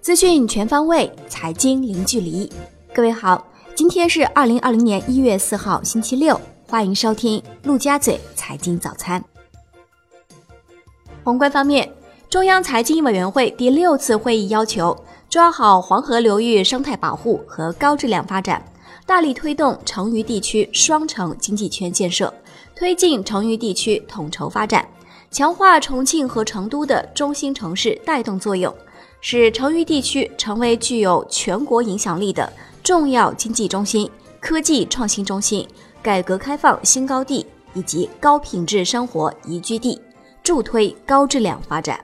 资讯全方位，财经零距离。各位好，今天是二零二零年一月四号，星期六，欢迎收听陆家嘴财经早餐。宏观方面，中央财经委员会第六次会议要求抓好黄河流域生态保护和高质量发展，大力推动成渝地区双城经济圈建设，推进成渝地区统筹发展，强化重庆和成都的中心城市带动作用。使成渝地区成为具有全国影响力的重要经济中心、科技创新中心、改革开放新高地以及高品质生活宜居地，助推高质量发展。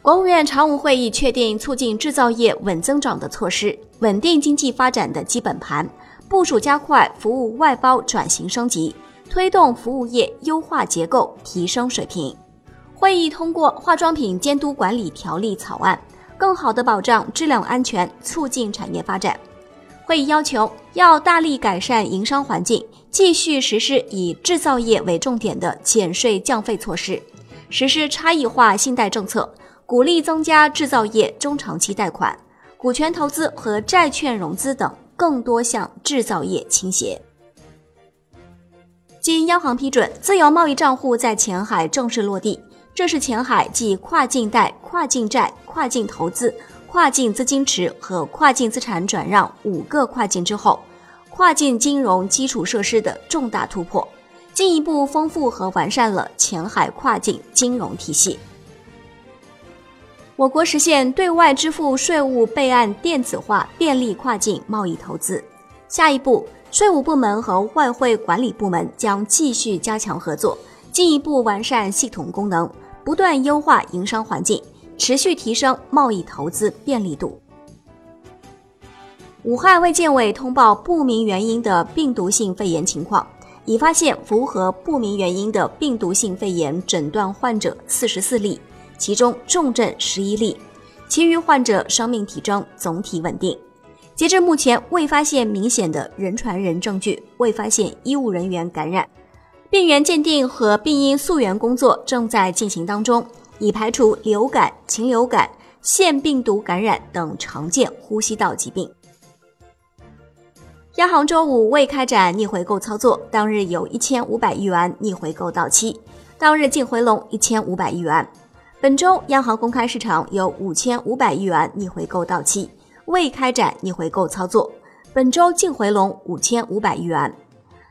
国务院常务会议确定促进制造业稳增长的措施，稳定经济发展的基本盘，部署加快服务外包转型升级，推动服务业优化结构、提升水平。会议通过《化妆品监督管理条例》草案，更好地保障质量安全，促进产业发展。会议要求要大力改善营商环境，继续实施以制造业为重点的减税降费措施，实施差异化信贷政策，鼓励增加制造业中长期贷款、股权投资和债券融资等，更多向制造业倾斜。经央行批准，自由贸易账户在前海正式落地。这是前海继跨境贷、跨境债、跨境投资、跨境资金池和跨境资产转让五个跨境之后，跨境金融基础设施的重大突破，进一步丰富和完善了前海跨境金融体系。我国实现对外支付税务备案电子化，便利跨境贸易投资。下一步，税务部门和外汇管理部门将继续加强合作。进一步完善系统功能，不断优化营商环境，持续提升贸易投资便利度。武汉卫健委通报不明原因的病毒性肺炎情况，已发现符合不明原因的病毒性肺炎诊断患者四十四例，其中重症十一例，其余患者生命体征总体稳定。截至目前，未发现明显的人传人证据，未发现医务人员感染。病原鉴定和病因溯源工作正在进行当中，已排除流感、禽流感、腺病毒感染等常见呼吸道疾病。央行周五未开展逆回购操作，当日有一千五百亿元逆回购到期，当日净回笼一千五百亿元。本周央行公开市场有五千五百亿元逆回购到期，未开展逆回购操作，本周净回笼五千五百亿元。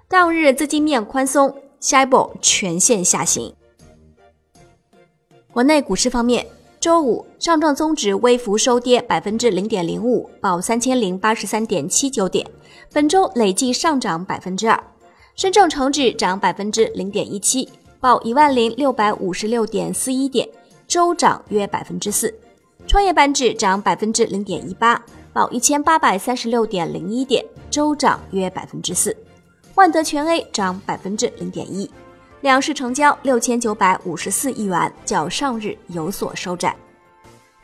当日资金面宽松。下一步全线下行。国内股市方面，周五上证综指微幅收跌百分之零点零五，报三千零八十三点七九点，本周累计上涨百分之二。深证成指涨百分之零点一七，报一万零六百五十六点四一点，周涨约百分之四。创业板指涨百分之零点一八，报一千八百三十六点零一点，周涨约百分之四。万德全 A 涨百分之零点一，两市成交六千九百五十四亿元，较上日有所收窄。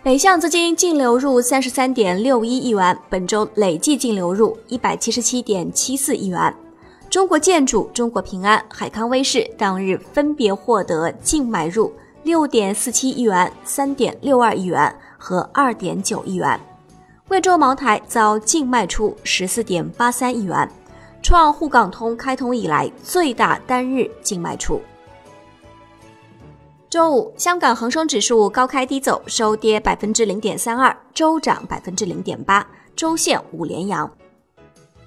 北向资金净流入三十三点六一亿元，本周累计净流入一百七十七点七四亿元。中国建筑、中国平安、海康威视当日分别获得净买入六点四七亿元、三点六二亿元和二点九亿元。贵州茅台遭净卖出十四点八三亿元。创沪港通开通以来最大单日净卖出。周五，香港恒生指数高开低走，收跌百分之零点三二，周涨百分之零点八，周线五连阳。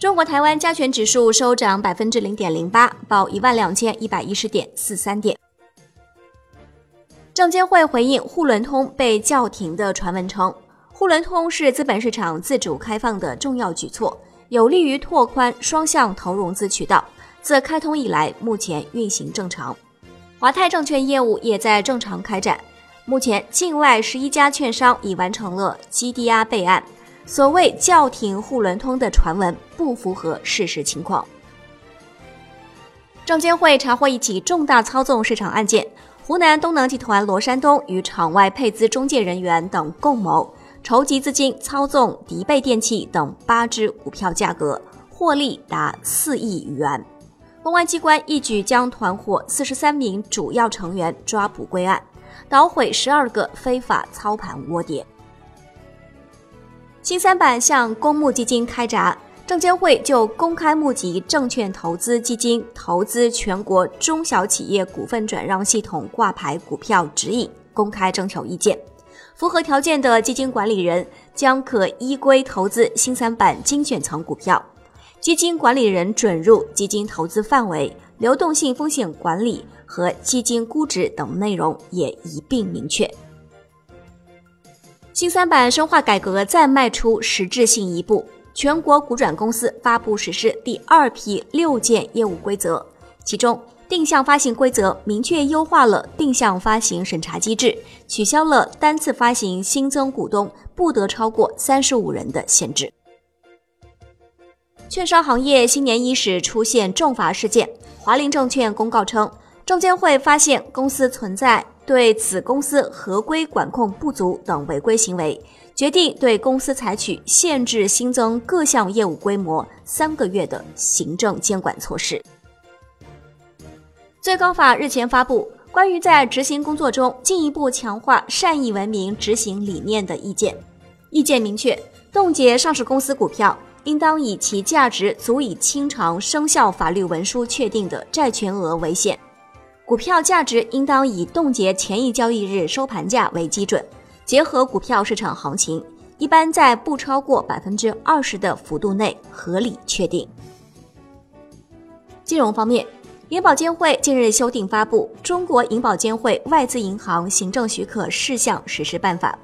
中国台湾加权指数收涨百分之零点零八，报一万两千一百一十点四三点。证监会回应沪伦通被叫停的传闻称，沪伦通是资本市场自主开放的重要举措。有利于拓宽双向投融资渠道。自开通以来，目前运行正常。华泰证券业务也在正常开展。目前，境外十一家券商已完成了基抵押备案。所谓叫停沪伦通的传闻不符合事实情况。证监会查获一起重大操纵市场案件，湖南东能集团罗山东与场外配资中介人员等共谋。筹集资金操纵迪贝电器等八只股票价格，获利达四亿余元。公安机关一举将团伙四十三名主要成员抓捕归案，捣毁十二个非法操盘窝点。新三板向公募基金开闸，证监会就公开募集证券投资基金投资全国中小企业股份转让系统挂牌股票指引公开征求意见，符合条件的基金管理人将可依规投资新三板精选层股票，基金管理人准入基金投资范围、流动性风险管理和基金估值等内容也一并明确。新三板深化改革再迈出实质性一步，全国股转公司发布实施第二批六件业务规则，其中定向发行规则明确优化了定向发行审查机制，取消了单次发行新增股东不得超过三十五人的限制。券商行业新年伊始出现重罚事件，华林证券公告称，证监会发现公司存在。对子公司合规管控不足等违规行为，决定对公司采取限制新增各项业务规模三个月的行政监管措施。最高法日前发布关于在执行工作中进一步强化善意文明执行理念的意见，意见明确，冻结上市公司股票应当以其价值足以清偿生效法律文书确定的债权额为限。股票价值应当以冻结前一交易日收盘价为基准，结合股票市场行情，一般在不超过百分之二十的幅度内合理确定。金融方面，银保监会近日修订发布《中国银保监会外资银行行政许可事项实施办法》，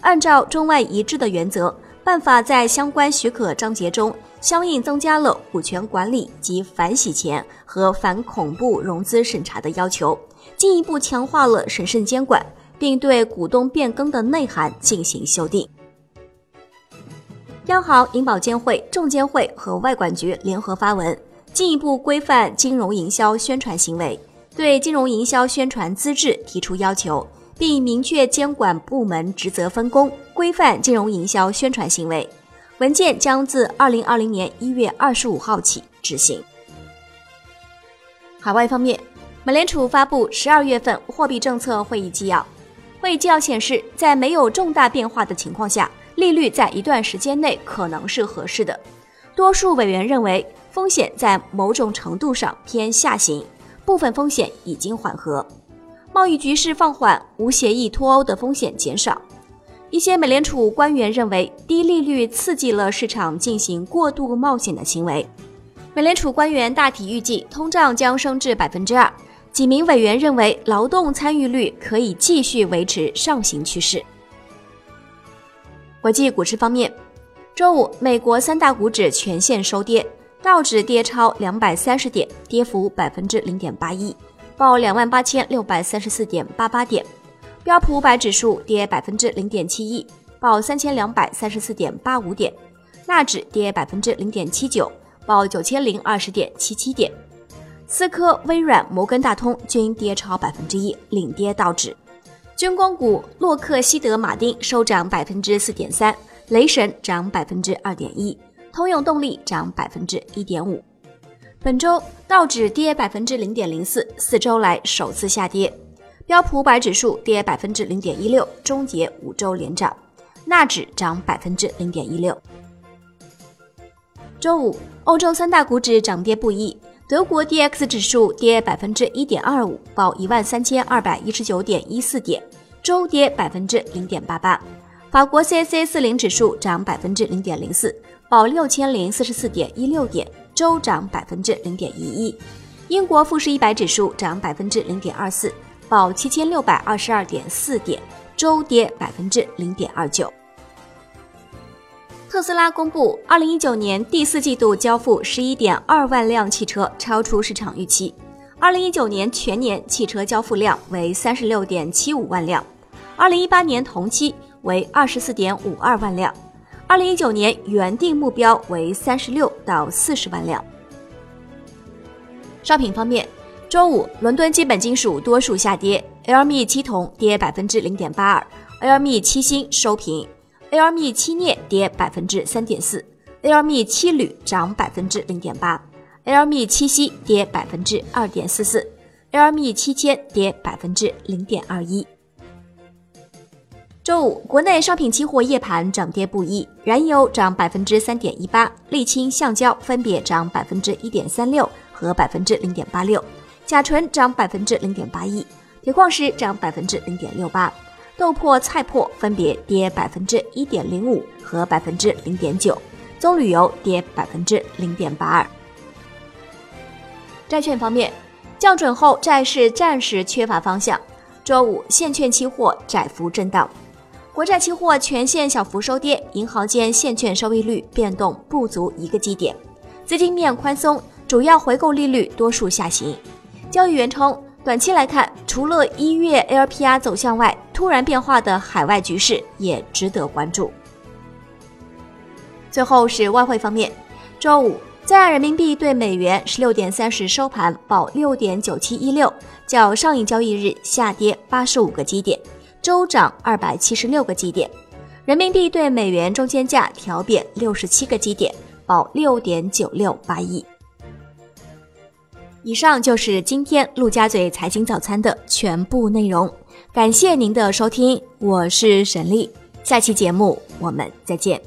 按照中外一致的原则，办法在相关许可章节中。相应增加了股权管理及反洗钱和反恐怖融资审查的要求，进一步强化了审慎监管，并对股东变更的内涵进行修订。央行、银保监会、证监会和外管局联合发文，进一步规范金融营销宣传行为，对金融营销宣传资质提出要求，并明确监管部门职责分工，规范金融营销宣传行为。文件将自二零二零年一月二十五号起执行。海外方面，美联储发布十二月份货币政策会议纪要。会议纪要显示，在没有重大变化的情况下，利率在一段时间内可能是合适的。多数委员认为，风险在某种程度上偏下行，部分风险已经缓和。贸易局势放缓，无协议脱欧的风险减少。一些美联储官员认为，低利率刺激了市场进行过度冒险的行为。美联储官员大体预计通胀将升至百分之二。几名委员认为，劳动参与率可以继续维持上行趋势。国际股市方面，周五美国三大股指全线收跌，道指跌超两百三十点，跌幅百分之零点八一，报两万八千六百三十四点八八点。标普五百指数跌百分之零点七一，报三千两百三十四点八五点；纳指跌百分之零点七九，报九千零二十点七七点。思科、微软、摩根大通均跌超百分之一，领跌道指。军工股洛克希德马丁收涨百分之四点三，雷神涨百分之二点一，通用动力涨百分之一点五。本周道指跌百分之零点零四，四周来首次下跌。标普五百指数跌百分之零点一六，终结五周连涨；纳指涨百分之零点一六。周五，欧洲三大股指涨跌不一，德国 D X 指数跌百分之一点二五，报一万三千二百一十九点一四点，周跌百分之零点八八；法国 C C 四零指数涨百分之零点零四，报六千零四十四点一六点，周涨百分之零点一一；英国富时一百指数涨百分之零点二四。报七千六百二十二点四点，周跌百分之零点二九。特斯拉公布，二零一九年第四季度交付十一点二万辆汽车，超出市场预期。二零一九年全年汽车交付量为三十六点七五万辆，二零一八年同期为二十四点五二万辆，二零一九年原定目标为三十六到四十万辆。商品方面。周五，伦敦基本金属多数下跌，LME 七铜跌百分之零点八二，LME 七锌收平，LME 七镍跌百分之三点四，LME 七铝涨百分之零点八，LME 七 C 跌百分之二点四四，LME 七千跌百分之零点二一。周五，国内商品期货夜盘涨跌不一，燃油涨百分之三点一八，沥青、橡胶分别涨百分之一点三六和百分之零点八六，甲醇涨百分之零点八一，铁矿石涨百分之零点六八，豆粕、菜粕分别跌百分之一点零五和百分之零点九，棕榈油跌百分之零点八二。债券方面，降准后债市暂时缺乏方向，周五现券期货窄幅震荡。国债期货全线小幅收跌，银行间现券收益率变动不足一个基点，资金面宽松，主要回购利率多数下行。交易员称，短期来看，除了一月 LPR 走向外，突然变化的海外局势也值得关注。最后是外汇方面，周五在岸人民币对美元十六点三十收盘报六点九七一六，较上一交易日下跌八十五个基点。周涨二百七十六个基点，人民币对美元中间价调贬六十七个基点，报六点九六八亿。以上就是今天陆家嘴财经早餐的全部内容，感谢您的收听，我是沈丽，下期节目我们再见。